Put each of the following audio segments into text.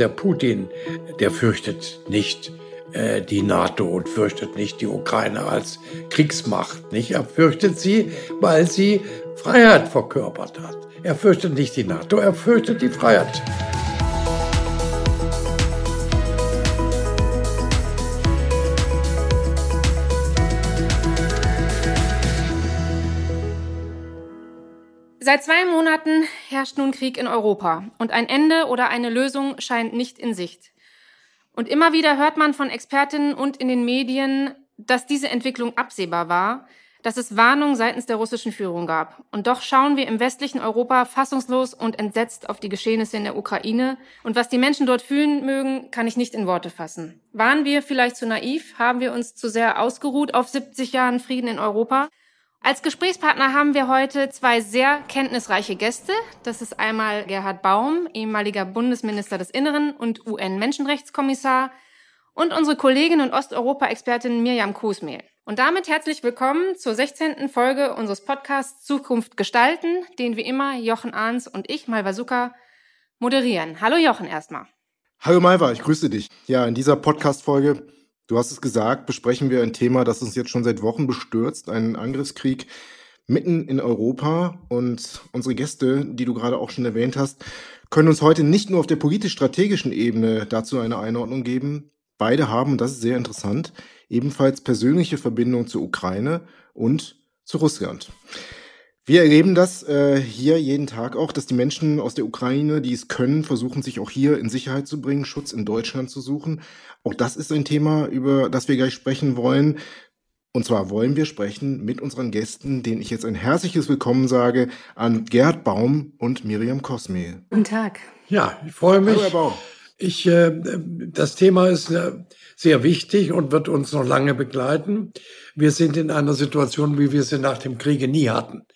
Der Putin, der fürchtet nicht äh, die NATO und fürchtet nicht die Ukraine als Kriegsmacht. Nicht? Er fürchtet sie, weil sie Freiheit verkörpert hat. Er fürchtet nicht die NATO, er fürchtet die Freiheit. Seit zwei herrscht nun Krieg in Europa und ein Ende oder eine Lösung scheint nicht in Sicht. Und immer wieder hört man von Expertinnen und in den Medien, dass diese Entwicklung absehbar war, dass es Warnungen seitens der russischen Führung gab. Und doch schauen wir im westlichen Europa fassungslos und entsetzt auf die Geschehnisse in der Ukraine. Und was die Menschen dort fühlen mögen, kann ich nicht in Worte fassen. Waren wir vielleicht zu naiv? Haben wir uns zu sehr ausgeruht auf 70 Jahren Frieden in Europa? Als Gesprächspartner haben wir heute zwei sehr kenntnisreiche Gäste. Das ist einmal Gerhard Baum, ehemaliger Bundesminister des Inneren und UN-Menschenrechtskommissar, und unsere Kollegin und Osteuropa-Expertin Mirjam Kusmehl. Und damit herzlich willkommen zur 16. Folge unseres Podcasts Zukunft gestalten, den wie immer Jochen Ahns und ich, Malva Zucker, moderieren. Hallo Jochen erstmal. Hallo Malva, ich grüße dich. Ja, in dieser Podcast-Folge Du hast es gesagt, besprechen wir ein Thema, das uns jetzt schon seit Wochen bestürzt, einen Angriffskrieg mitten in Europa. Und unsere Gäste, die du gerade auch schon erwähnt hast, können uns heute nicht nur auf der politisch-strategischen Ebene dazu eine Einordnung geben. Beide haben, und das ist sehr interessant, ebenfalls persönliche Verbindungen zur Ukraine und zu Russland. Wir erleben das äh, hier jeden Tag auch, dass die Menschen aus der Ukraine, die es können, versuchen, sich auch hier in Sicherheit zu bringen, Schutz in Deutschland zu suchen. Auch das ist ein Thema, über das wir gleich sprechen wollen. Und zwar wollen wir sprechen mit unseren Gästen, denen ich jetzt ein herzliches Willkommen sage, an Gerd Baum und Miriam Kosme. Guten Tag. Ja, ich freue mich. Hallo, Herr Baum. Ich, äh, das Thema ist äh, sehr wichtig und wird uns noch lange begleiten. Wir sind in einer Situation, wie wir sie nach dem Kriege nie hatten.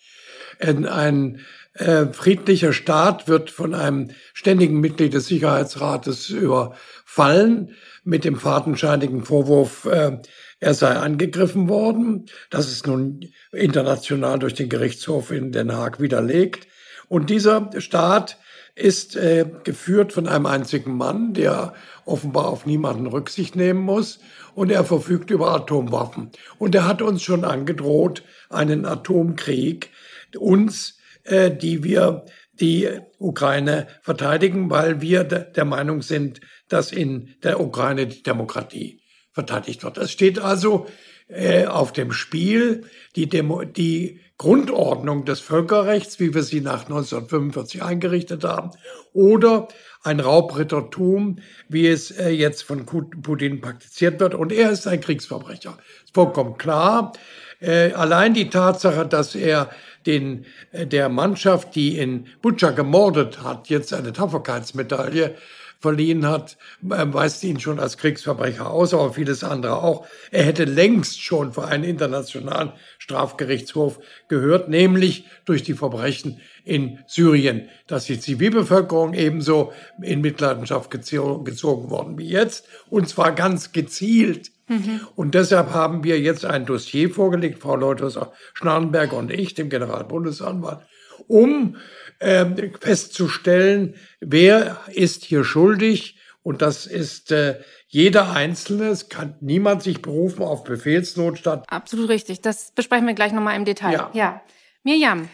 Ein äh, friedlicher Staat wird von einem ständigen Mitglied des Sicherheitsrates überfallen mit dem fadenscheinigen Vorwurf, äh, er sei angegriffen worden. Das ist nun international durch den Gerichtshof in Den Haag widerlegt. Und dieser Staat ist äh, geführt von einem einzigen Mann, der offenbar auf niemanden Rücksicht nehmen muss. Und er verfügt über Atomwaffen. Und er hat uns schon angedroht, einen Atomkrieg uns, äh, die wir die Ukraine verteidigen, weil wir der Meinung sind, dass in der Ukraine die Demokratie verteidigt wird. Es steht also äh, auf dem Spiel die, Demo die Grundordnung des Völkerrechts, wie wir sie nach 1945 eingerichtet haben, oder ein Raubrittertum, wie es äh, jetzt von Putin praktiziert wird. Und er ist ein Kriegsverbrecher. Ist vollkommen klar. Äh, allein die Tatsache, dass er den, äh, der Mannschaft, die in Butscha gemordet hat, jetzt eine Tapferkeitsmedaille verliehen hat, äh, weist ihn schon als Kriegsverbrecher aus, aber vieles andere auch. Er hätte längst schon vor einen internationalen Strafgerichtshof gehört, nämlich durch die Verbrechen in Syrien, dass die Zivilbevölkerung ebenso in Mitleidenschaft gezogen worden wie jetzt, und zwar ganz gezielt Mhm. Und deshalb haben wir jetzt ein Dossier vorgelegt, Frau Leuthers Schnarrenberger und ich, dem Generalbundesanwalt, um äh, festzustellen, wer ist hier schuldig. Und das ist äh, jeder Einzelne. Es kann niemand sich berufen auf Befehlsnotstand. Absolut richtig. Das besprechen wir gleich nochmal im Detail. Ja. ja. Mirjam.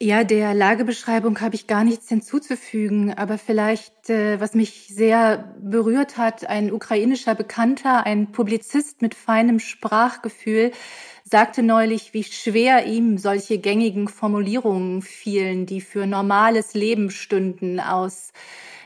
Ja, der Lagebeschreibung habe ich gar nichts hinzuzufügen, aber vielleicht, äh, was mich sehr berührt hat, ein ukrainischer Bekannter, ein Publizist mit feinem Sprachgefühl, sagte neulich, wie schwer ihm solche gängigen Formulierungen fielen, die für normales Leben stünden aus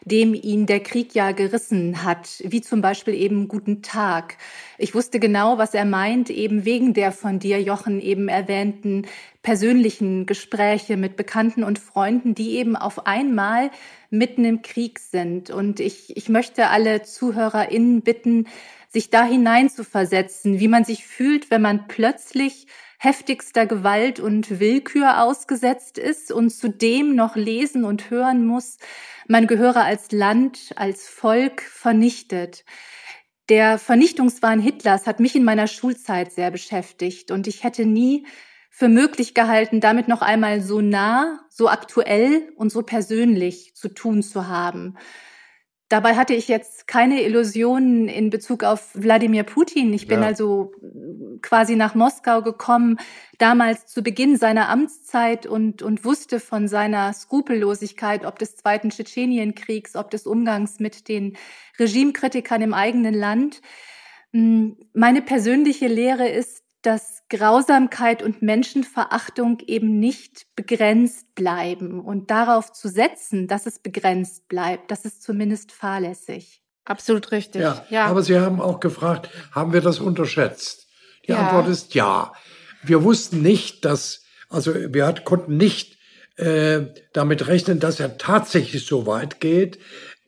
dem ihn der Krieg ja gerissen hat, wie zum Beispiel eben Guten Tag. Ich wusste genau, was er meint, eben wegen der von dir, Jochen, eben erwähnten persönlichen Gespräche mit Bekannten und Freunden, die eben auf einmal mitten im Krieg sind. Und ich, ich möchte alle ZuhörerInnen bitten, sich da hinein zu versetzen, wie man sich fühlt, wenn man plötzlich heftigster Gewalt und Willkür ausgesetzt ist und zudem noch lesen und hören muss, man gehöre als Land, als Volk vernichtet. Der Vernichtungswahn Hitlers hat mich in meiner Schulzeit sehr beschäftigt und ich hätte nie für möglich gehalten, damit noch einmal so nah, so aktuell und so persönlich zu tun zu haben. Dabei hatte ich jetzt keine Illusionen in Bezug auf Wladimir Putin. Ich bin ja. also quasi nach Moskau gekommen, damals zu Beginn seiner Amtszeit und, und wusste von seiner Skrupellosigkeit, ob des Zweiten Tschetschenienkriegs, ob des Umgangs mit den Regimekritikern im eigenen Land. Hm, meine persönliche Lehre ist, dass Grausamkeit und Menschenverachtung eben nicht begrenzt bleiben. Und darauf zu setzen, dass es begrenzt bleibt, das ist zumindest fahrlässig. Absolut richtig. Ja, ja. Aber Sie haben auch gefragt, haben wir das unterschätzt? Die ja. Antwort ist ja. Wir wussten nicht, dass, also wir konnten nicht äh, damit rechnen, dass er tatsächlich so weit geht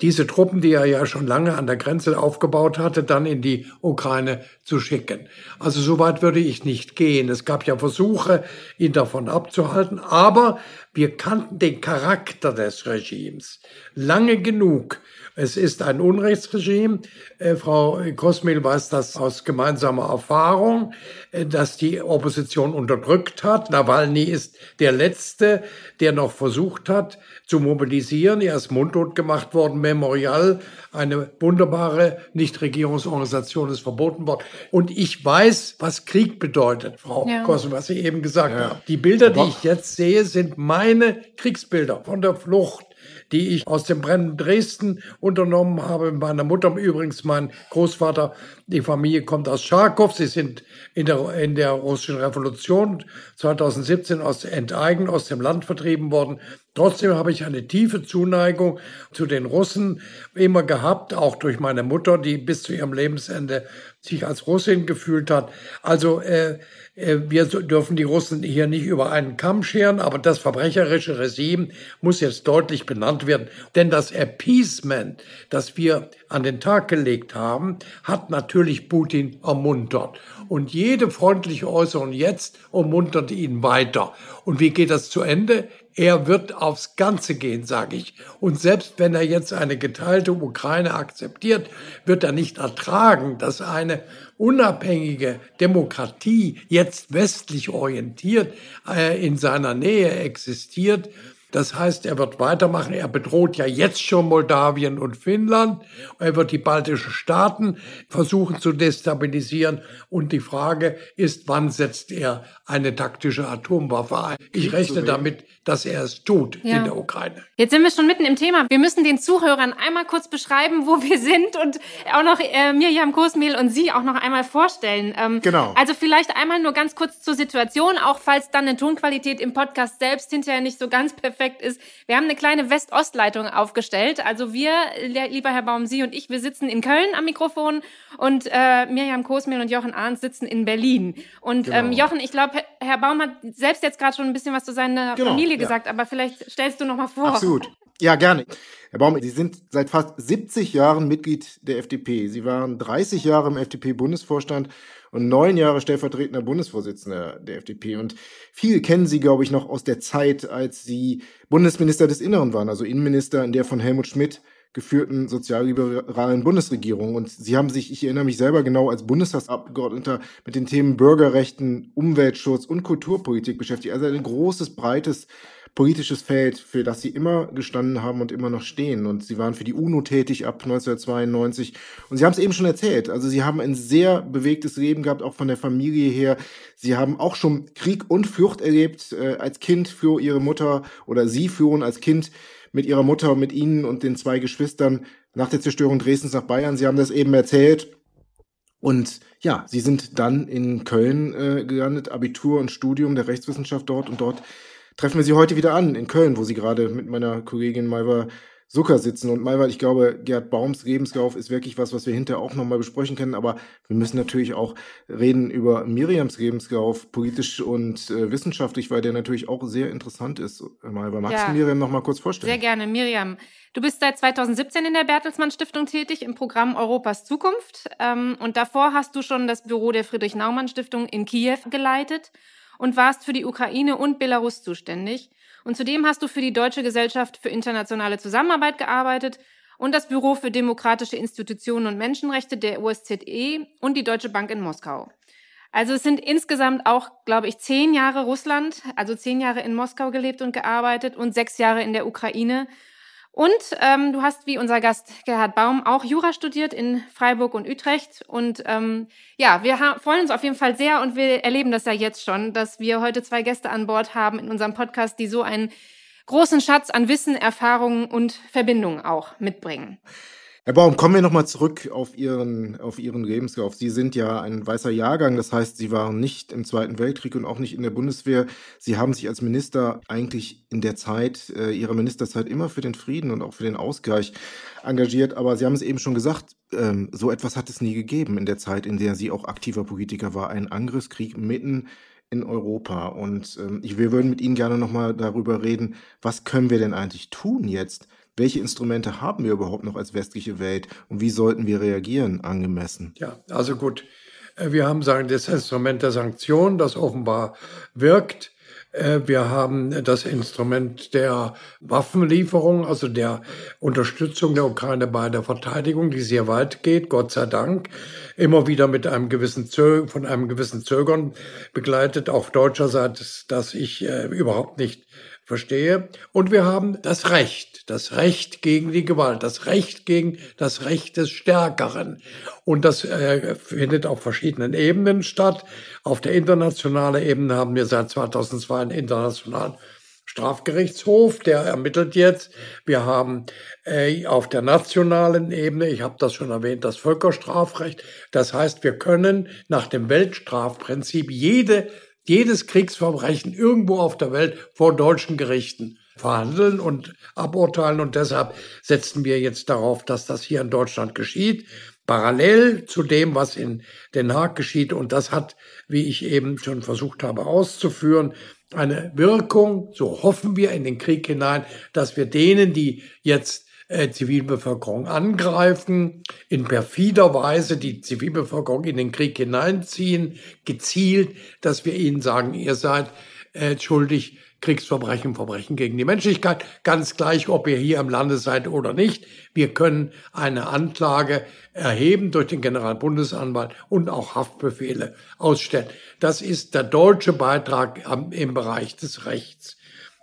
diese Truppen, die er ja schon lange an der Grenze aufgebaut hatte, dann in die Ukraine zu schicken. Also so weit würde ich nicht gehen. Es gab ja Versuche, ihn davon abzuhalten, aber wir kannten den Charakter des Regimes lange genug. Es ist ein Unrechtsregime. Äh, Frau Kosmil weiß das aus gemeinsamer Erfahrung, äh, dass die Opposition unterdrückt hat. Nawalny ist der Letzte, der noch versucht hat zu mobilisieren. Er ist mundtot gemacht worden. Memorial, eine wunderbare Nichtregierungsorganisation, ist verboten worden. Und ich weiß, was Krieg bedeutet, Frau ja. Kosmil, was Sie eben gesagt ja. haben. Die Bilder, die ich jetzt sehe, sind meine Kriegsbilder von der Flucht die ich aus dem brennenden Dresden unternommen habe. Meiner Mutter übrigens, mein Großvater, die Familie kommt aus Charkow. Sie sind in der, in der russischen Revolution 2017 aus Enteigen aus dem Land vertrieben worden. Trotzdem habe ich eine tiefe Zuneigung zu den Russen immer gehabt, auch durch meine Mutter, die bis zu ihrem Lebensende sich als Russin gefühlt hat. Also äh, äh, wir dürfen die Russen hier nicht über einen Kamm scheren, aber das verbrecherische Regime muss jetzt deutlich benannt werden. Denn das Appeasement, das wir an den Tag gelegt haben, hat natürlich Putin ermuntert. Und jede freundliche Äußerung jetzt ermuntert ihn weiter. Und wie geht das zu Ende? Er wird aufs Ganze gehen, sage ich. Und selbst wenn er jetzt eine geteilte Ukraine akzeptiert, wird er nicht ertragen, dass eine unabhängige Demokratie jetzt westlich orientiert äh, in seiner Nähe existiert. Das heißt, er wird weitermachen. Er bedroht ja jetzt schon Moldawien und Finnland. Er wird die baltischen Staaten versuchen zu destabilisieren. Und die Frage ist, wann setzt er eine taktische Atomwaffe ein? Ich rechne damit, dass er es tut ja. in der Ukraine. Jetzt sind wir schon mitten im Thema. Wir müssen den Zuhörern einmal kurz beschreiben, wo wir sind und auch noch äh, Mirjam Kursmehl und Sie auch noch einmal vorstellen. Ähm, genau. Also vielleicht einmal nur ganz kurz zur Situation, auch falls dann eine Tonqualität im Podcast selbst hinterher nicht so ganz perfekt ist. Wir haben eine kleine West-Ost-Leitung aufgestellt. Also wir, lieber Herr Baum, Sie und ich, wir sitzen in Köln am Mikrofon und äh, Mirjam Kosmehl und Jochen Arndt sitzen in Berlin. Und genau. ähm, Jochen, ich glaube, Herr Baum hat selbst jetzt gerade schon ein bisschen was zu seiner genau, Familie gesagt, ja. aber vielleicht stellst du noch mal vor. Absolut. Ja, gerne. Herr Baum, Sie sind seit fast 70 Jahren Mitglied der FDP. Sie waren 30 Jahre im FDP-Bundesvorstand und neun Jahre stellvertretender Bundesvorsitzender der FDP. Und viel kennen Sie, glaube ich, noch aus der Zeit, als Sie Bundesminister des Inneren waren, also Innenminister in der von Helmut Schmidt geführten sozialliberalen Bundesregierung. Und sie haben sich, ich erinnere mich selber genau als Bundestagsabgeordneter mit den Themen Bürgerrechten, Umweltschutz und Kulturpolitik beschäftigt. Also ein großes, breites politisches Feld, für das sie immer gestanden haben und immer noch stehen. Und sie waren für die UNO tätig ab 1992. Und sie haben es eben schon erzählt. Also sie haben ein sehr bewegtes Leben gehabt, auch von der Familie her. Sie haben auch schon Krieg und Flucht erlebt äh, als Kind für ihre Mutter oder sie führen als Kind mit ihrer Mutter mit ihnen und den zwei Geschwistern nach der Zerstörung Dresdens nach Bayern. Sie haben das eben erzählt. Und ja, sie sind dann in Köln äh, gelandet, Abitur und Studium der Rechtswissenschaft dort. Und dort treffen wir sie heute wieder an, in Köln, wo sie gerade mit meiner Kollegin Malva Zucker sitzen. Und Malva, ich glaube, Gerd Baums Lebenslauf ist wirklich was, was wir hinterher auch nochmal besprechen können. Aber wir müssen natürlich auch reden über Miriams Lebenslauf, politisch und äh, wissenschaftlich, weil der natürlich auch sehr interessant ist. Malva, magst ja, du Miriam nochmal kurz vorstellen? Sehr gerne. Miriam, du bist seit 2017 in der Bertelsmann Stiftung tätig im Programm Europas Zukunft. Ähm, und davor hast du schon das Büro der Friedrich-Naumann Stiftung in Kiew geleitet und warst für die Ukraine und Belarus zuständig. Und zudem hast du für die Deutsche Gesellschaft für internationale Zusammenarbeit gearbeitet und das Büro für demokratische Institutionen und Menschenrechte der OSZE und die Deutsche Bank in Moskau. Also es sind insgesamt auch, glaube ich, zehn Jahre Russland, also zehn Jahre in Moskau gelebt und gearbeitet und sechs Jahre in der Ukraine. Und ähm, du hast wie unser Gast Gerhard Baum auch Jura studiert in Freiburg und Utrecht. Und ähm, ja, wir freuen uns auf jeden Fall sehr und wir erleben das ja jetzt schon, dass wir heute zwei Gäste an Bord haben in unserem Podcast, die so einen großen Schatz an Wissen, Erfahrungen und Verbindungen auch mitbringen. Herr Baum, kommen wir nochmal zurück auf Ihren, auf Ihren Lebenslauf. Sie sind ja ein weißer Jahrgang, das heißt, Sie waren nicht im Zweiten Weltkrieg und auch nicht in der Bundeswehr. Sie haben sich als Minister eigentlich in der Zeit, äh, Ihrer Ministerzeit immer für den Frieden und auch für den Ausgleich engagiert. Aber Sie haben es eben schon gesagt, ähm, so etwas hat es nie gegeben in der Zeit, in der Sie auch aktiver Politiker war. Ein Angriffskrieg mitten in Europa. Und ähm, ich, wir würden mit Ihnen gerne nochmal darüber reden, was können wir denn eigentlich tun jetzt? Welche Instrumente haben wir überhaupt noch als westliche Welt und wie sollten wir reagieren angemessen? Ja, also gut. Äh, wir haben sagen, das Instrument der Sanktionen, das offenbar wirkt. Äh, wir haben das Instrument der Waffenlieferung, also der Unterstützung der Ukraine bei der Verteidigung, die sehr weit geht, Gott sei Dank. Immer wieder mit einem gewissen Zö von einem gewissen Zögern begleitet, auf deutscher Seite, das ich äh, überhaupt nicht verstehe. Und wir haben das Recht, das Recht gegen die Gewalt, das Recht gegen das Recht des Stärkeren. Und das äh, findet auf verschiedenen Ebenen statt. Auf der internationalen Ebene haben wir seit 2002 einen internationalen Strafgerichtshof, der ermittelt jetzt. Wir haben äh, auf der nationalen Ebene, ich habe das schon erwähnt, das Völkerstrafrecht. Das heißt, wir können nach dem Weltstrafprinzip jede jedes Kriegsverbrechen irgendwo auf der Welt vor deutschen Gerichten verhandeln und aburteilen. Und deshalb setzen wir jetzt darauf, dass das hier in Deutschland geschieht, parallel zu dem, was in Den Haag geschieht. Und das hat, wie ich eben schon versucht habe auszuführen, eine Wirkung, so hoffen wir in den Krieg hinein, dass wir denen, die jetzt äh, Zivilbevölkerung angreifen, in perfider Weise die Zivilbevölkerung in den Krieg hineinziehen, gezielt, dass wir ihnen sagen, ihr seid äh, schuldig, Kriegsverbrechen, Verbrechen gegen die Menschlichkeit, ganz gleich, ob ihr hier im Lande seid oder nicht. Wir können eine Anklage erheben durch den Generalbundesanwalt und auch Haftbefehle ausstellen. Das ist der deutsche Beitrag im Bereich des Rechts.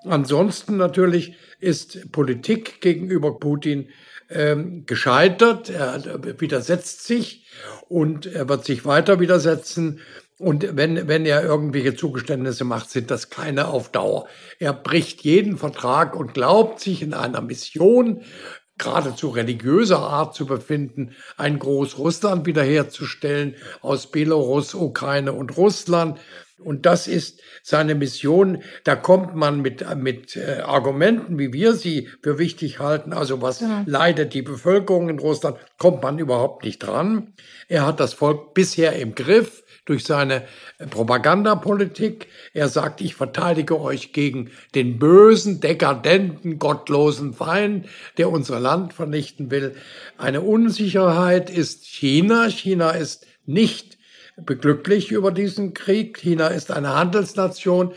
Ansonsten natürlich ist Politik gegenüber Putin ähm, gescheitert. Er widersetzt sich und er wird sich weiter widersetzen. Und wenn, wenn er irgendwelche Zugeständnisse macht, sind das keine auf Dauer. Er bricht jeden Vertrag und glaubt sich in einer Mission geradezu religiöser Art zu befinden, ein Großrussland wiederherzustellen aus Belarus, Ukraine und Russland. Und das ist seine Mission. Da kommt man mit, mit äh, Argumenten, wie wir sie für wichtig halten, also was ja. leidet die Bevölkerung in Russland, kommt man überhaupt nicht dran. Er hat das Volk bisher im Griff durch seine äh, Propagandapolitik. Er sagt, ich verteidige euch gegen den bösen, dekadenten, gottlosen Feind, der unser Land vernichten will. Eine Unsicherheit ist China. China ist nicht beglücklich über diesen Krieg. China ist eine Handelsnation.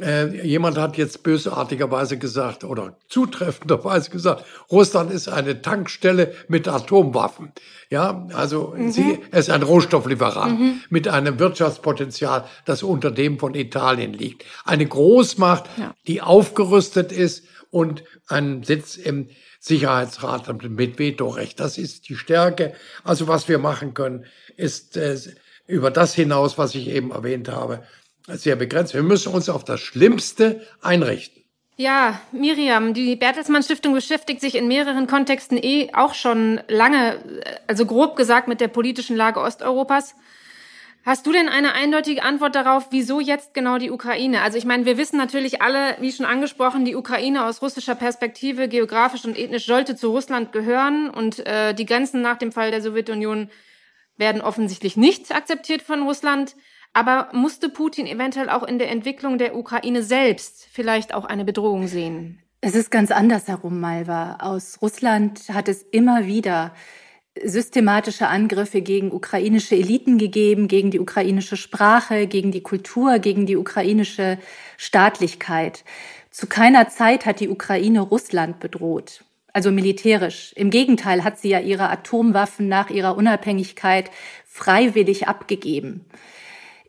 Äh, jemand hat jetzt bösartigerweise gesagt oder zutreffenderweise gesagt, Russland ist eine Tankstelle mit Atomwaffen. Ja, also mhm. sie ist ein Rohstofflieferant mhm. mit einem Wirtschaftspotenzial, das unter dem von Italien liegt. Eine Großmacht, ja. die aufgerüstet ist und einen Sitz im Sicherheitsrat mit Vetorecht. Das ist die Stärke. Also was wir machen können, ist äh, über das hinaus, was ich eben erwähnt habe, sehr begrenzt. Wir müssen uns auf das Schlimmste einrichten. Ja, Miriam, die Bertelsmann Stiftung beschäftigt sich in mehreren Kontexten eh auch schon lange, also grob gesagt mit der politischen Lage Osteuropas. Hast du denn eine eindeutige Antwort darauf, wieso jetzt genau die Ukraine? Also ich meine, wir wissen natürlich alle, wie schon angesprochen, die Ukraine aus russischer Perspektive geografisch und ethnisch sollte zu Russland gehören und äh, die Grenzen nach dem Fall der Sowjetunion werden offensichtlich nicht akzeptiert von Russland. Aber musste Putin eventuell auch in der Entwicklung der Ukraine selbst vielleicht auch eine Bedrohung sehen? Es ist ganz andersherum, Malva. Aus Russland hat es immer wieder systematische Angriffe gegen ukrainische Eliten gegeben, gegen die ukrainische Sprache, gegen die Kultur, gegen die ukrainische Staatlichkeit. Zu keiner Zeit hat die Ukraine Russland bedroht also militärisch. Im Gegenteil hat sie ja ihre Atomwaffen nach ihrer Unabhängigkeit freiwillig abgegeben.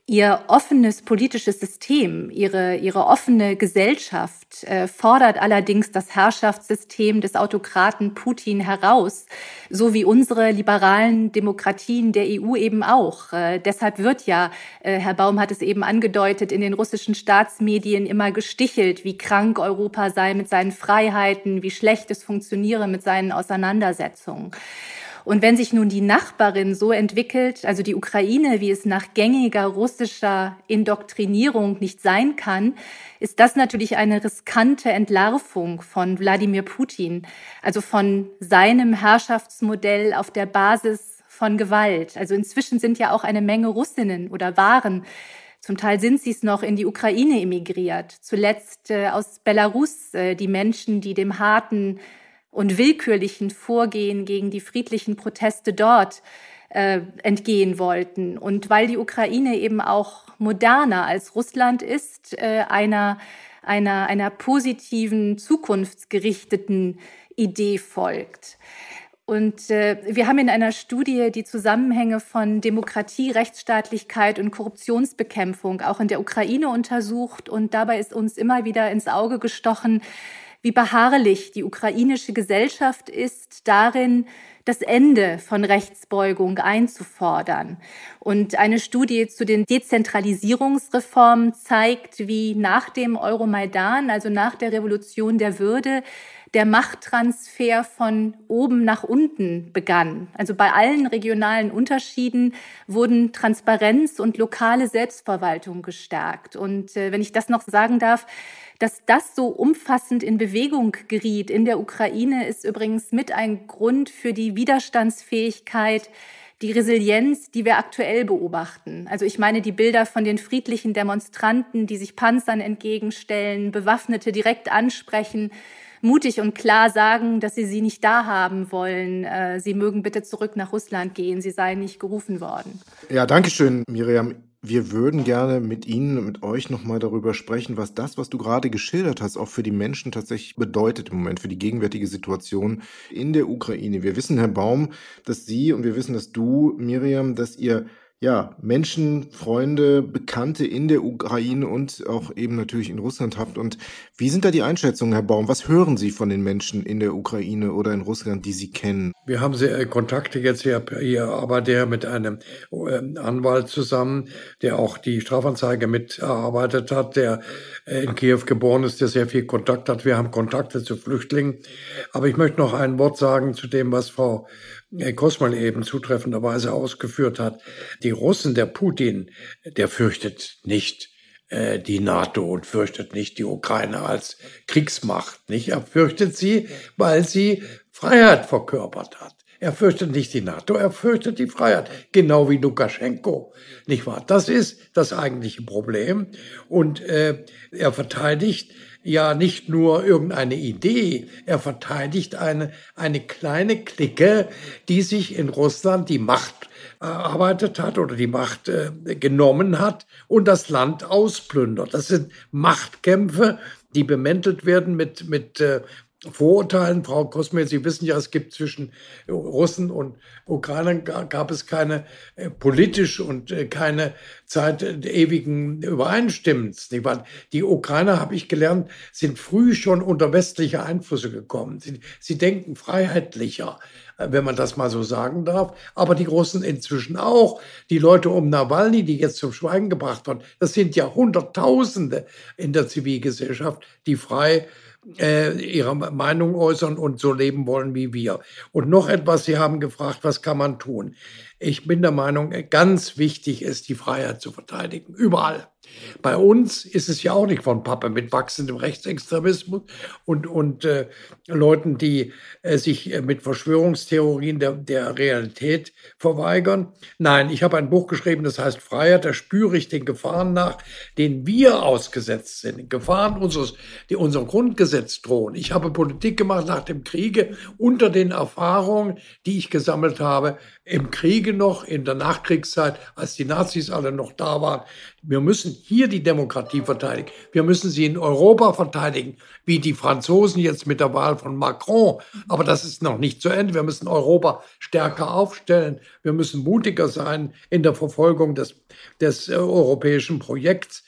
Ihr offenes politisches System, ihre, ihre offene Gesellschaft äh, fordert allerdings das Herrschaftssystem des Autokraten Putin heraus, so wie unsere liberalen Demokratien der EU eben auch. Äh, deshalb wird ja, äh, Herr Baum hat es eben angedeutet, in den russischen Staatsmedien immer gestichelt, wie krank Europa sei mit seinen Freiheiten, wie schlecht es funktioniere mit seinen Auseinandersetzungen. Und wenn sich nun die Nachbarin so entwickelt, also die Ukraine, wie es nach gängiger russischer Indoktrinierung nicht sein kann, ist das natürlich eine riskante Entlarvung von Wladimir Putin, also von seinem Herrschaftsmodell auf der Basis von Gewalt. Also inzwischen sind ja auch eine Menge Russinnen oder waren zum Teil sind sie es noch in die Ukraine emigriert. Zuletzt äh, aus Belarus äh, die Menschen, die dem harten und willkürlichen Vorgehen gegen die friedlichen Proteste dort äh, entgehen wollten. Und weil die Ukraine eben auch moderner als Russland ist, äh, einer, einer, einer positiven, zukunftsgerichteten Idee folgt. Und äh, wir haben in einer Studie die Zusammenhänge von Demokratie, Rechtsstaatlichkeit und Korruptionsbekämpfung auch in der Ukraine untersucht. Und dabei ist uns immer wieder ins Auge gestochen, wie beharrlich die ukrainische Gesellschaft ist darin, das Ende von Rechtsbeugung einzufordern. Und eine Studie zu den Dezentralisierungsreformen zeigt, wie nach dem Euromaidan, also nach der Revolution der Würde, der Machttransfer von oben nach unten begann. Also bei allen regionalen Unterschieden wurden Transparenz und lokale Selbstverwaltung gestärkt. Und äh, wenn ich das noch sagen darf, dass das so umfassend in Bewegung geriet in der Ukraine, ist übrigens mit ein Grund für die Widerstandsfähigkeit, die Resilienz, die wir aktuell beobachten. Also ich meine die Bilder von den friedlichen Demonstranten, die sich Panzern entgegenstellen, Bewaffnete direkt ansprechen, mutig und klar sagen, dass sie sie nicht da haben wollen. Äh, sie mögen bitte zurück nach Russland gehen. Sie seien nicht gerufen worden. Ja, danke schön, Miriam. Wir würden gerne mit Ihnen, mit euch nochmal darüber sprechen, was das, was du gerade geschildert hast, auch für die Menschen tatsächlich bedeutet im Moment, für die gegenwärtige Situation in der Ukraine. Wir wissen, Herr Baum, dass Sie und wir wissen, dass du, Miriam, dass ihr ja, Menschen, Freunde, Bekannte in der Ukraine und auch eben natürlich in Russland habt. Und wie sind da die Einschätzungen, Herr Baum? Was hören Sie von den Menschen in der Ukraine oder in Russland, die Sie kennen? Wir haben sehr Kontakte jetzt hier, hier arbeitet er mit einem ähm, Anwalt zusammen, der auch die Strafanzeige mitarbeitet hat, der äh, in Kiew geboren ist, der sehr viel Kontakt hat. Wir haben Kontakte zu Flüchtlingen. Aber ich möchte noch ein Wort sagen zu dem, was Frau Kosmal eben zutreffenderweise ausgeführt hat. Die Russen, der Putin, der fürchtet nicht äh, die NATO und fürchtet nicht die Ukraine als Kriegsmacht. Nicht? Er fürchtet sie, weil sie Freiheit verkörpert hat. Er fürchtet nicht die NATO, er fürchtet die Freiheit, genau wie Lukaschenko, nicht wahr? Das ist das eigentliche Problem und äh, er verteidigt ja nicht nur irgendeine Idee, er verteidigt eine, eine kleine Clique, die sich in Russland die Macht erarbeitet hat oder die Macht äh, genommen hat und das Land ausplündert. Das sind Machtkämpfe, die bemäntelt werden mit, mit äh, Vorurteilen. Frau Kosme, Sie wissen ja, es gibt zwischen Russen und Ukrainern gab es keine äh, politisch und äh, keine Zeit der ewigen Übereinstimmens. Die Ukrainer, habe ich gelernt, sind früh schon unter westliche Einflüsse gekommen. Sie, sie denken freiheitlicher, äh, wenn man das mal so sagen darf. Aber die Russen inzwischen auch. Die Leute um Nawalny, die jetzt zum Schweigen gebracht wurden, das sind ja Hunderttausende in der Zivilgesellschaft, die frei äh, ihre Meinung äußern und so leben wollen wie wir. Und noch etwas, Sie haben gefragt, was kann man tun? Ich bin der Meinung, ganz wichtig ist, die Freiheit zu verteidigen. Überall. Bei uns ist es ja auch nicht von Pappe mit wachsendem Rechtsextremismus und, und äh, Leuten, die äh, sich äh, mit Verschwörungstheorien der, der Realität verweigern. Nein, ich habe ein Buch geschrieben, das heißt Freiheit, da spüre ich den Gefahren nach, denen wir ausgesetzt sind. Gefahren unseres, die unserem Grundgesetz drohen. Ich habe Politik gemacht nach dem Kriege unter den Erfahrungen, die ich gesammelt habe im Kriege noch, in der Nachkriegszeit, als die Nazis alle noch da waren. Wir müssen hier die Demokratie verteidigen. Wir müssen sie in Europa verteidigen, wie die Franzosen jetzt mit der Wahl von Macron. Aber das ist noch nicht zu Ende. Wir müssen Europa stärker aufstellen. Wir müssen mutiger sein in der Verfolgung des, des äh, europäischen Projekts.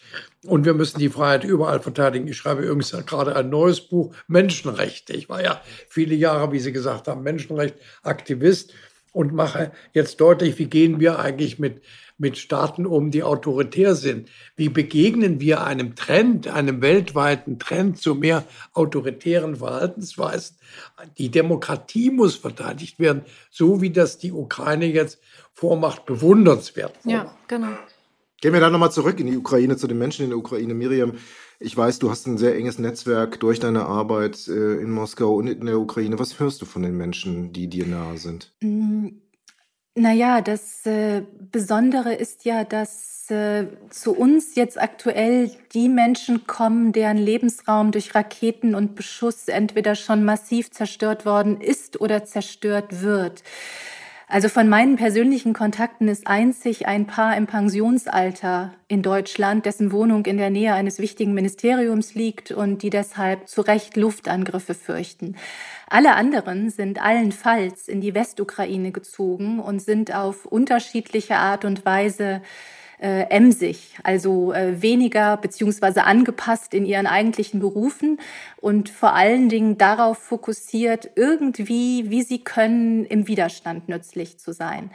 Und wir müssen die Freiheit überall verteidigen. Ich schreibe übrigens gerade ein neues Buch, Menschenrechte. Ich war ja viele Jahre, wie Sie gesagt haben, Menschenrechtaktivist und mache jetzt deutlich, wie gehen wir eigentlich mit, mit Staaten um, die autoritär sind. Wie begegnen wir einem Trend, einem weltweiten Trend zu mehr autoritären Verhaltensweisen? Die Demokratie muss verteidigt werden, so wie das die Ukraine jetzt vormacht, bewundernswert. Vormacht. Ja, genau. Gehen wir dann nochmal zurück in die Ukraine, zu den Menschen in der Ukraine. Miriam, ich weiß, du hast ein sehr enges Netzwerk durch deine Arbeit äh, in Moskau und in der Ukraine. Was hörst du von den Menschen, die dir nahe sind? Mm, naja, das äh, Besondere ist ja, dass äh, zu uns jetzt aktuell die Menschen kommen, deren Lebensraum durch Raketen und Beschuss entweder schon massiv zerstört worden ist oder zerstört wird. Also von meinen persönlichen Kontakten ist einzig ein Paar im Pensionsalter in Deutschland, dessen Wohnung in der Nähe eines wichtigen Ministeriums liegt und die deshalb zu Recht Luftangriffe fürchten. Alle anderen sind allenfalls in die Westukraine gezogen und sind auf unterschiedliche Art und Weise äh, emsig, also äh, weniger beziehungsweise angepasst in ihren eigentlichen Berufen und vor allen Dingen darauf fokussiert, irgendwie, wie sie können, im Widerstand nützlich zu sein.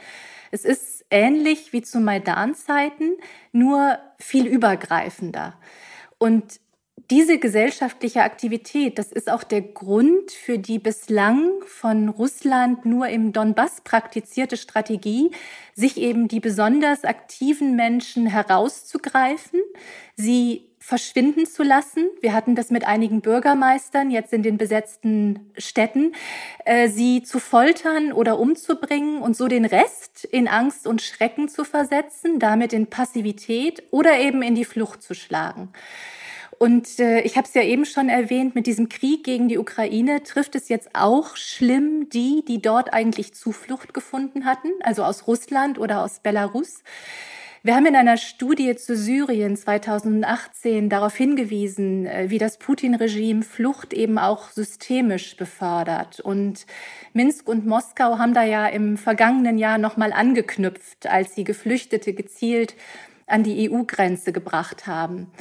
Es ist ähnlich wie zu Maidan-Zeiten, nur viel übergreifender. Und diese gesellschaftliche Aktivität, das ist auch der Grund für die bislang von Russland nur im Donbass praktizierte Strategie, sich eben die besonders aktiven Menschen herauszugreifen, sie verschwinden zu lassen. Wir hatten das mit einigen Bürgermeistern jetzt in den besetzten Städten, äh, sie zu foltern oder umzubringen und so den Rest in Angst und Schrecken zu versetzen, damit in Passivität oder eben in die Flucht zu schlagen. Und äh, ich habe es ja eben schon erwähnt, mit diesem Krieg gegen die Ukraine trifft es jetzt auch schlimm die, die dort eigentlich Zuflucht gefunden hatten, also aus Russland oder aus Belarus. Wir haben in einer Studie zu Syrien 2018 darauf hingewiesen, äh, wie das Putin-Regime Flucht eben auch systemisch befördert. Und Minsk und Moskau haben da ja im vergangenen Jahr nochmal angeknüpft, als sie Geflüchtete gezielt an die EU-Grenze gebracht haben.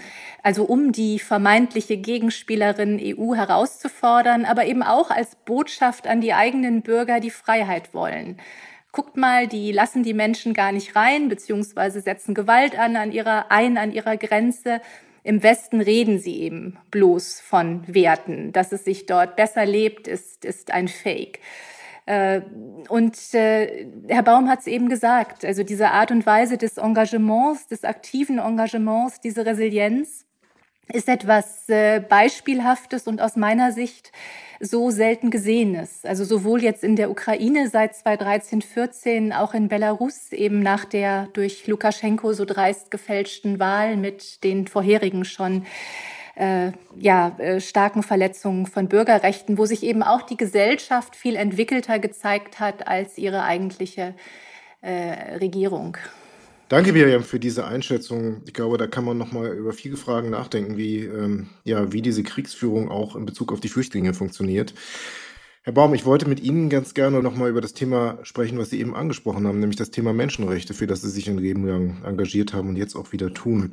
Also um die vermeintliche Gegenspielerin EU herauszufordern, aber eben auch als Botschaft an die eigenen Bürger, die Freiheit wollen. Guckt mal, die lassen die Menschen gar nicht rein, beziehungsweise setzen Gewalt an, an ihrer, ein an ihrer Grenze. Im Westen reden sie eben bloß von Werten. Dass es sich dort besser lebt, ist, ist ein Fake. Äh, und äh, Herr Baum hat es eben gesagt, also diese Art und Weise des Engagements, des aktiven Engagements, diese Resilienz ist etwas äh, Beispielhaftes und aus meiner Sicht so selten Gesehenes. Also sowohl jetzt in der Ukraine seit 2013, 14, auch in Belarus eben nach der durch Lukaschenko so dreist gefälschten Wahl mit den vorherigen schon äh, ja, äh, starken Verletzungen von Bürgerrechten, wo sich eben auch die Gesellschaft viel entwickelter gezeigt hat als ihre eigentliche äh, Regierung. Danke, Miriam, für diese Einschätzung. Ich glaube, da kann man noch mal über viele Fragen nachdenken, wie, ähm, ja, wie diese Kriegsführung auch in Bezug auf die Flüchtlinge funktioniert. Herr Baum, ich wollte mit Ihnen ganz gerne noch mal über das Thema sprechen, was Sie eben angesprochen haben, nämlich das Thema Menschenrechte, für das Sie sich in Leben lang engagiert haben und jetzt auch wieder tun.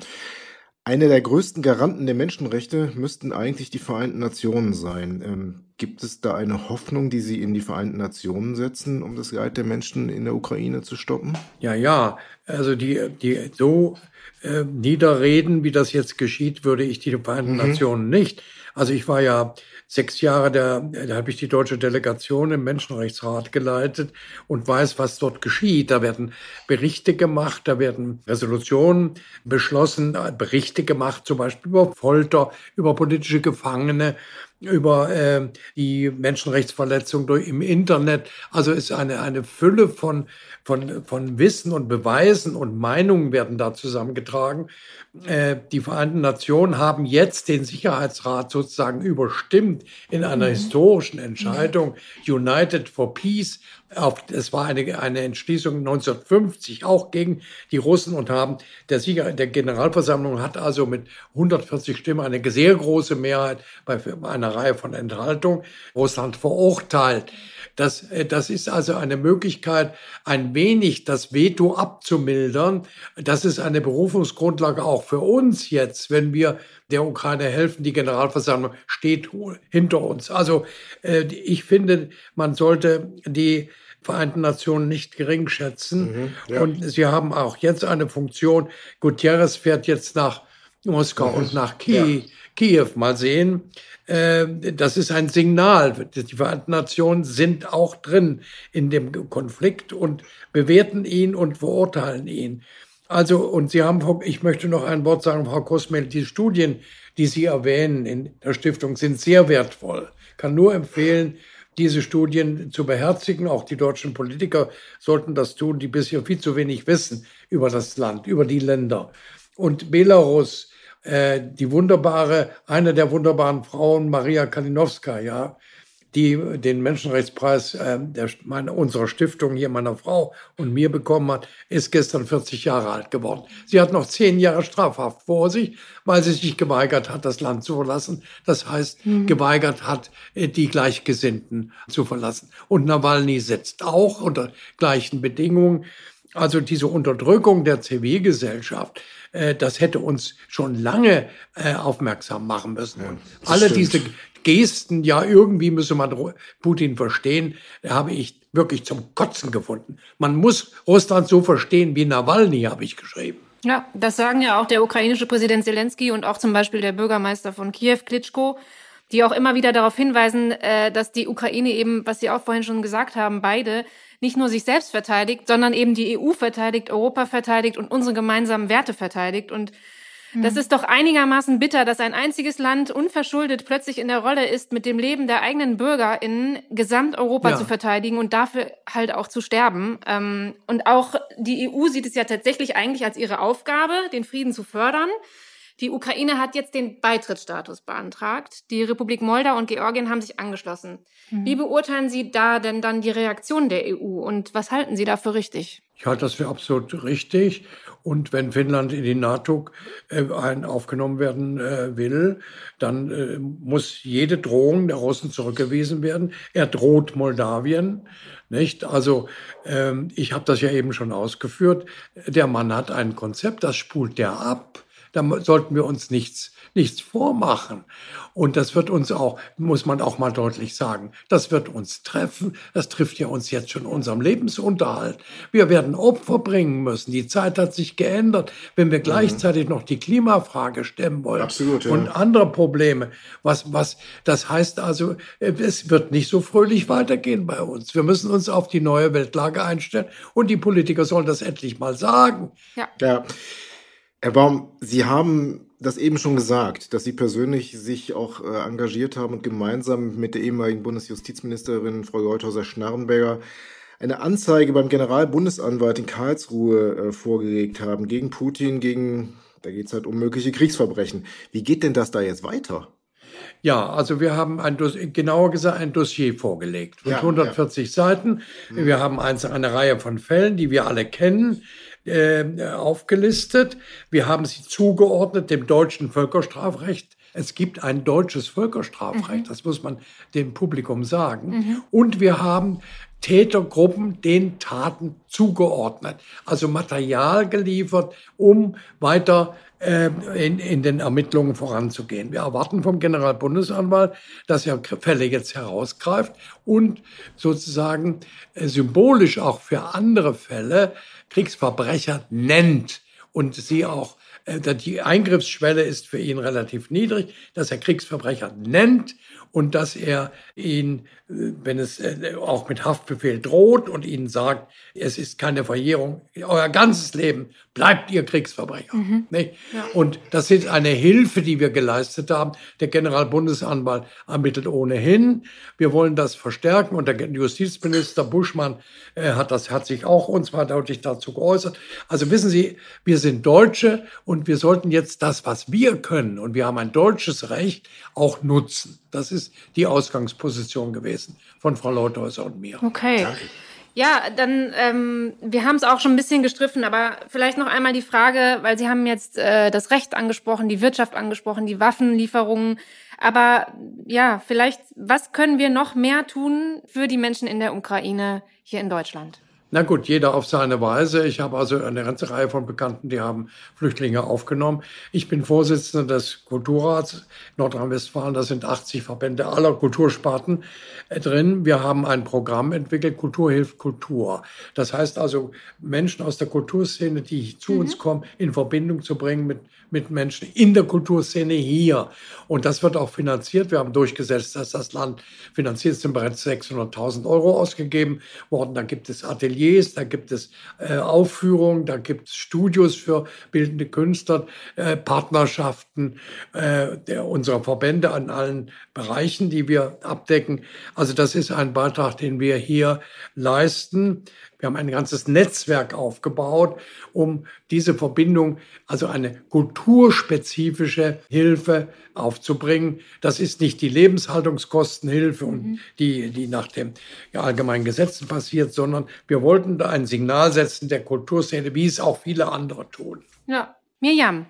Eine der größten Garanten der Menschenrechte müssten eigentlich die Vereinten Nationen sein. Ähm, gibt es da eine Hoffnung, die Sie in die Vereinten Nationen setzen, um das Leid der Menschen in der Ukraine zu stoppen? Ja, ja. Also die, die so äh, niederreden, wie das jetzt geschieht, würde ich die Vereinten mhm. Nationen nicht. Also ich war ja sechs Jahre, da, da habe ich die deutsche Delegation im Menschenrechtsrat geleitet und weiß, was dort geschieht. Da werden Berichte gemacht, da werden Resolutionen beschlossen, Berichte gemacht, zum Beispiel über Folter, über politische Gefangene. Über äh, die Menschenrechtsverletzung durch, im Internet. Also ist eine, eine Fülle von, von, von Wissen und Beweisen und Meinungen werden da zusammengetragen. Äh, die Vereinten Nationen haben jetzt den Sicherheitsrat sozusagen überstimmt in einer mhm. historischen Entscheidung. United for Peace es war eine, eine Entschließung 1950 auch gegen die Russen und haben der Sieger der Generalversammlung hat also mit 140 Stimmen eine sehr große Mehrheit bei einer Reihe von Enthaltungen Russland verurteilt. Das, äh, das ist also eine Möglichkeit, ein wenig das Veto abzumildern. Das ist eine Berufungsgrundlage auch für uns jetzt, wenn wir der Ukraine helfen. Die Generalversammlung steht hinter uns. Also äh, ich finde, man sollte die Vereinten Nationen nicht gering schätzen. Mhm, ja. Und sie haben auch jetzt eine Funktion. Gutierrez fährt jetzt nach Moskau mhm. und nach Kiew. Ja. Kiew mal sehen. Äh, das ist ein Signal. Die Vereinten Nationen sind auch drin in dem Konflikt und bewerten ihn und verurteilen ihn. Also, und Sie haben, ich möchte noch ein Wort sagen, Frau Kosmel, die Studien, die Sie erwähnen in der Stiftung, sind sehr wertvoll. Kann nur empfehlen, diese Studien zu beherzigen. Auch die deutschen Politiker sollten das tun, die bisher viel zu wenig wissen über das Land, über die Länder. Und Belarus, äh, die wunderbare, eine der wunderbaren Frauen, Maria Kalinowska, ja, die den Menschenrechtspreis äh, der, meine, unserer Stiftung hier, meiner Frau und mir bekommen hat, ist gestern 40 Jahre alt geworden. Sie hat noch zehn Jahre Strafhaft vor sich, weil sie sich geweigert hat, das Land zu verlassen. Das heißt, mhm. geweigert hat, äh, die Gleichgesinnten zu verlassen. Und Nawalny sitzt auch unter gleichen Bedingungen. Also diese Unterdrückung der Zivilgesellschaft, äh, das hätte uns schon lange äh, aufmerksam machen müssen. Ja, alle stimmt. diese Gesten, ja, irgendwie müsse man Putin verstehen, habe ich wirklich zum Kotzen gefunden. Man muss Russland so verstehen wie Nawalny, habe ich geschrieben. Ja, das sagen ja auch der ukrainische Präsident Zelensky und auch zum Beispiel der Bürgermeister von Kiew, Klitschko, die auch immer wieder darauf hinweisen, äh, dass die Ukraine eben, was Sie auch vorhin schon gesagt haben, beide nicht nur sich selbst verteidigt, sondern eben die EU verteidigt, Europa verteidigt und unsere gemeinsamen Werte verteidigt. Und das ist doch einigermaßen bitter, dass ein einziges Land unverschuldet plötzlich in der Rolle ist, mit dem Leben der eigenen Bürger in Gesamteuropa ja. zu verteidigen und dafür halt auch zu sterben. Ähm, und auch die EU sieht es ja tatsächlich eigentlich als ihre Aufgabe, den Frieden zu fördern. Die Ukraine hat jetzt den Beitrittsstatus beantragt. Die Republik Moldau und Georgien haben sich angeschlossen. Mhm. Wie beurteilen Sie da denn dann die Reaktion der EU und was halten Sie da für richtig? Ich halte das für absolut richtig. Und wenn Finnland in die NATO äh, aufgenommen werden äh, will, dann äh, muss jede Drohung der Russen zurückgewiesen werden. Er droht Moldawien. Nicht? Also ähm, ich habe das ja eben schon ausgeführt. Der Mann hat ein Konzept, das spult der ab. Da sollten wir uns nichts nichts vormachen. Und das wird uns auch, muss man auch mal deutlich sagen, das wird uns treffen. Das trifft ja uns jetzt schon in unserem Lebensunterhalt. Wir werden Opfer bringen müssen. Die Zeit hat sich geändert, wenn wir mhm. gleichzeitig noch die Klimafrage stemmen wollen. Absolut, ja. Und andere Probleme. Was, was, das heißt also, es wird nicht so fröhlich weitergehen bei uns. Wir müssen uns auf die neue Weltlage einstellen und die Politiker sollen das endlich mal sagen. Ja. ja. Herr Baum, Sie haben das eben schon gesagt, dass Sie persönlich sich auch äh, engagiert haben und gemeinsam mit der ehemaligen Bundesjustizministerin Frau Leuthauser-Schnarrenberger eine Anzeige beim Generalbundesanwalt in Karlsruhe äh, vorgelegt haben gegen Putin, gegen, da geht es halt um mögliche Kriegsverbrechen. Wie geht denn das da jetzt weiter? Ja, also wir haben ein, genauer gesagt ein Dossier vorgelegt mit ja, 140 ja. Seiten. Mhm. Wir haben eine Reihe von Fällen, die wir alle kennen äh, aufgelistet. Wir haben sie zugeordnet dem deutschen Völkerstrafrecht. Es gibt ein deutsches Völkerstrafrecht, mhm. das muss man dem Publikum sagen. Mhm. Und wir haben Tätergruppen den Taten zugeordnet, also Material geliefert, um weiter äh, in, in den Ermittlungen voranzugehen. Wir erwarten vom Generalbundesanwalt, dass er Fälle jetzt herausgreift und sozusagen äh, symbolisch auch für andere Fälle Kriegsverbrecher nennt und sie auch äh, die Eingriffsschwelle ist für ihn relativ niedrig, dass er Kriegsverbrecher nennt und dass er ihn, äh, wenn es äh, auch mit Haftbefehl droht und ihnen sagt, es ist keine Verjährung, euer ganzes Leben bleibt ihr Kriegsverbrecher. Mhm. Ja. Und das ist eine Hilfe, die wir geleistet haben. Der Generalbundesanwalt ermittelt ohnehin. Wir wollen das verstärken und der Justizminister Buschmann äh, hat das hat sich auch uns mal deutlich dazu geäußert. Also wissen Sie, wir sind Deutsche und wir sollten jetzt das, was wir können und wir haben ein deutsches Recht, auch nutzen. Das ist die Ausgangsposition gewesen von Frau Lauthäuser und mir. Okay. Danke. Ja, dann, ähm, wir haben es auch schon ein bisschen gestriffen, aber vielleicht noch einmal die Frage, weil Sie haben jetzt äh, das Recht angesprochen, die Wirtschaft angesprochen, die Waffenlieferungen. Aber ja, vielleicht, was können wir noch mehr tun für die Menschen in der Ukraine hier in Deutschland? Na gut, jeder auf seine Weise. Ich habe also eine ganze Reihe von Bekannten, die haben Flüchtlinge aufgenommen. Ich bin Vorsitzender des Kulturrats Nordrhein-Westfalen. Da sind 80 Verbände aller Kultursparten äh, drin. Wir haben ein Programm entwickelt, Kultur hilft Kultur. Das heißt also, Menschen aus der Kulturszene, die zu mhm. uns kommen, in Verbindung zu bringen mit mit Menschen in der Kulturszene hier. Und das wird auch finanziert. Wir haben durchgesetzt, dass das Land finanziert sind bereits 600.000 Euro ausgegeben worden. Da gibt es Ateliers, da gibt es äh, Aufführungen, da gibt es Studios für bildende Künstler, äh, Partnerschaften äh, der, unserer Verbände an allen Bereichen, die wir abdecken. Also das ist ein Beitrag, den wir hier leisten. Wir haben ein ganzes Netzwerk aufgebaut, um diese Verbindung, also eine kulturspezifische Hilfe aufzubringen. Das ist nicht die Lebenshaltungskostenhilfe und mhm. die, die nach den allgemeinen Gesetzen passiert, sondern wir wollten da ein Signal setzen der Kulturszene, wie es auch viele andere tun. Ja, Mirjam,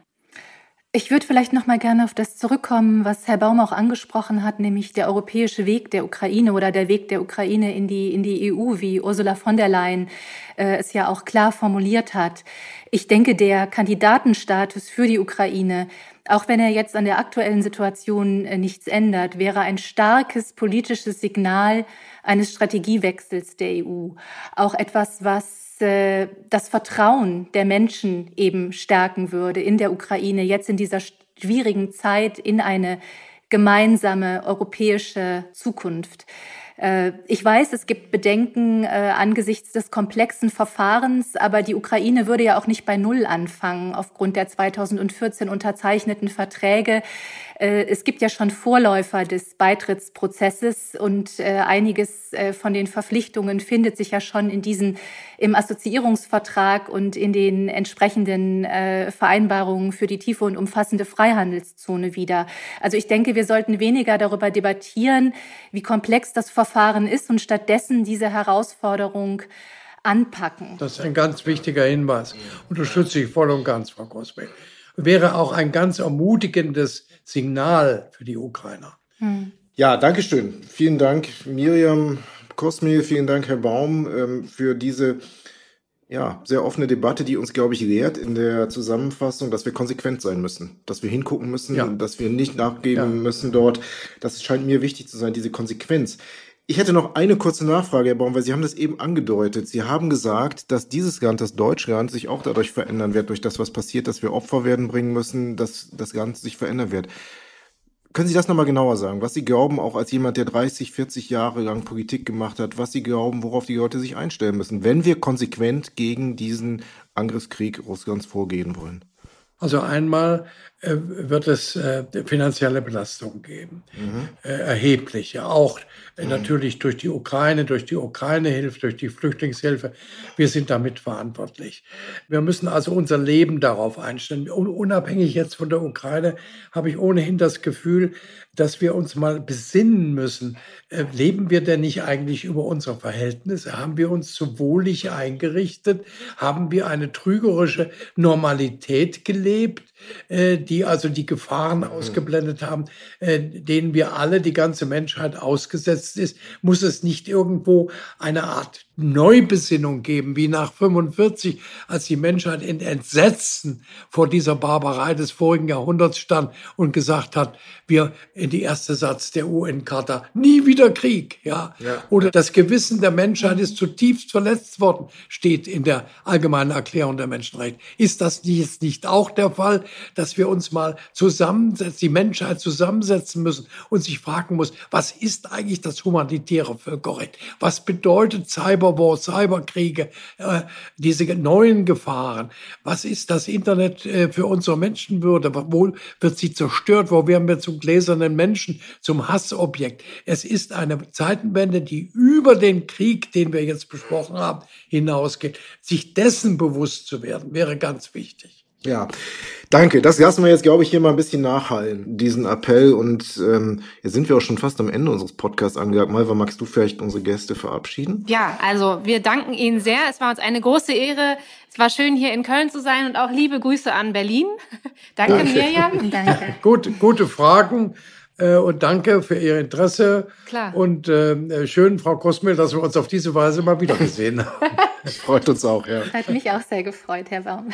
ich würde vielleicht noch mal gerne auf das zurückkommen, was Herr Baum auch angesprochen hat, nämlich der europäische Weg der Ukraine oder der Weg der Ukraine in die, in die EU, wie Ursula von der Leyen äh, es ja auch klar formuliert hat. Ich denke, der Kandidatenstatus für die Ukraine, auch wenn er jetzt an der aktuellen Situation äh, nichts ändert, wäre ein starkes politisches Signal eines Strategiewechsels der EU. Auch etwas, was äh, das Vertrauen der Menschen eben stärken würde in der Ukraine, jetzt in dieser schwierigen Zeit in eine gemeinsame europäische Zukunft. Äh, ich weiß, es gibt Bedenken äh, angesichts des komplexen Verfahrens, aber die Ukraine würde ja auch nicht bei Null anfangen aufgrund der 2014 unterzeichneten Verträge. Äh, es gibt ja schon Vorläufer des Beitrittsprozesses und äh, einiges äh, von den Verpflichtungen findet sich ja schon in diesen im Assoziierungsvertrag und in den entsprechenden Vereinbarungen für die tiefe und umfassende Freihandelszone wieder. Also ich denke, wir sollten weniger darüber debattieren, wie komplex das Verfahren ist und stattdessen diese Herausforderung anpacken. Das ist ein ganz wichtiger Hinweis. Unterstütze ich voll und ganz, Frau Kosbeck. Wäre auch ein ganz ermutigendes Signal für die Ukrainer. Hm. Ja, danke schön. Vielen Dank, Miriam Kosmil, vielen Dank, Herr Baum, ähm, für diese ja, sehr offene Debatte, die uns, glaube ich, lehrt in der Zusammenfassung, dass wir konsequent sein müssen, dass wir hingucken müssen, ja. dass wir nicht nachgeben ja. müssen dort. Das scheint mir wichtig zu sein, diese Konsequenz. Ich hätte noch eine kurze Nachfrage, Herr Baum, weil Sie haben das eben angedeutet. Sie haben gesagt, dass dieses Land, das Deutschland, sich auch dadurch verändern wird, durch das, was passiert, dass wir Opfer werden bringen müssen, dass das Ganze sich verändern wird. Können Sie das nochmal genauer sagen, was Sie glauben, auch als jemand, der 30, 40 Jahre lang Politik gemacht hat, was Sie glauben, worauf die Leute sich einstellen müssen, wenn wir konsequent gegen diesen Angriffskrieg Russlands vorgehen wollen? Also einmal äh, wird es äh, finanzielle Belastungen geben, mhm. äh, erhebliche, auch äh, mhm. natürlich durch die Ukraine, durch die Ukraine-Hilfe, durch die Flüchtlingshilfe. Wir sind damit verantwortlich. Wir müssen also unser Leben darauf einstellen. unabhängig jetzt von der Ukraine habe ich ohnehin das Gefühl, dass wir uns mal besinnen müssen. Äh, leben wir denn nicht eigentlich über unsere Verhältnisse? Haben wir uns zu wohlig eingerichtet? Haben wir eine trügerische Normalität gelebt, die also die Gefahren mhm. ausgeblendet haben, äh, denen wir alle, die ganze Menschheit ausgesetzt ist? Muss es nicht irgendwo eine Art Neubesinnung geben, wie nach 45, als die Menschheit in Entsetzen vor dieser Barbarei des vorigen Jahrhunderts stand und gesagt hat, wir in die erste Satz der UN-Charta, nie wieder Krieg, ja? ja. Oder das Gewissen der Menschheit ist zutiefst verletzt worden, steht in der allgemeinen Erklärung der Menschenrechte. Ist das jetzt nicht auch der Fall, dass wir uns mal zusammensetzen, die Menschheit zusammensetzen müssen und sich fragen muss, was ist eigentlich das humanitäre Völkerrecht? Was bedeutet Cyberwar, Cyberkriege, äh, diese neuen Gefahren? Was ist das Internet äh, für unsere Menschenwürde? Wo wird sie zerstört? Wo werden wir zum gläsernen Menschen, zum Hassobjekt? Es ist eine Zeitenwende, die über den Krieg, den wir jetzt besprochen haben, hinausgeht. Sich dessen bewusst zu werden, wäre ganz wichtig. Ja, danke. Das lassen wir jetzt, glaube ich, hier mal ein bisschen nachhallen, diesen Appell. Und ähm, jetzt sind wir auch schon fast am Ende unseres Podcasts angegangen. Malva, magst du vielleicht unsere Gäste verabschieden? Ja, also wir danken Ihnen sehr. Es war uns eine große Ehre. Es war schön, hier in Köln zu sein und auch liebe Grüße an Berlin. danke, danke. Miriam. Danke. Gut, gute Fragen. Äh, und danke für Ihr Interesse. Klar. Und äh, schön, Frau Kosmel, dass wir uns auf diese Weise mal wieder gesehen haben. Freut uns auch, ja. Hat mich auch sehr gefreut, Herr Baum.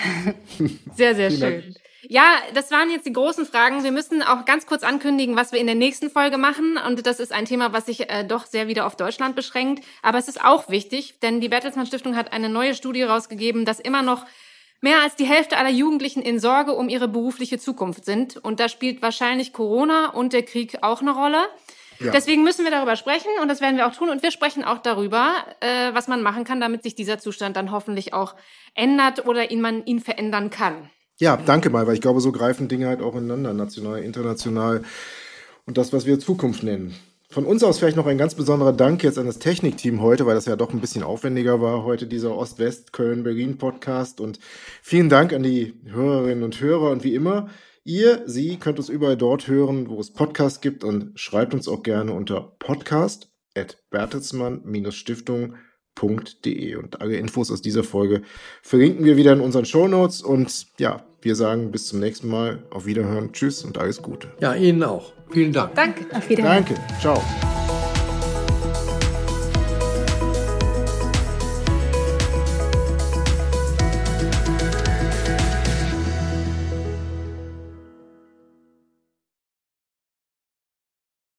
Sehr, sehr schön. Dank. Ja, das waren jetzt die großen Fragen. Wir müssen auch ganz kurz ankündigen, was wir in der nächsten Folge machen. Und das ist ein Thema, was sich äh, doch sehr wieder auf Deutschland beschränkt. Aber es ist auch wichtig, denn die Bertelsmann Stiftung hat eine neue Studie rausgegeben, dass immer noch Mehr als die Hälfte aller Jugendlichen in Sorge um ihre berufliche Zukunft sind. Und da spielt wahrscheinlich Corona und der Krieg auch eine Rolle. Ja. Deswegen müssen wir darüber sprechen und das werden wir auch tun. Und wir sprechen auch darüber, äh, was man machen kann, damit sich dieser Zustand dann hoffentlich auch ändert oder ihn man ihn verändern kann. Ja, danke mal, weil ich glaube, so greifen Dinge halt auch ineinander, national, international. Und das, was wir Zukunft nennen. Von uns aus vielleicht noch ein ganz besonderer Dank jetzt an das Technikteam heute, weil das ja doch ein bisschen aufwendiger war heute, dieser Ost-West-Köln-Berlin-Podcast. Und vielen Dank an die Hörerinnen und Hörer. Und wie immer, ihr, sie könnt uns überall dort hören, wo es Podcasts gibt und schreibt uns auch gerne unter podcast at bertelsmann-stiftung.de. Und alle Infos aus dieser Folge verlinken wir wieder in unseren Shownotes. Und ja, wir sagen bis zum nächsten Mal. Auf Wiederhören. Tschüss und alles Gute. Ja, Ihnen auch. Vielen Dank. Danke. Auf Wiedersehen. Danke. Ciao.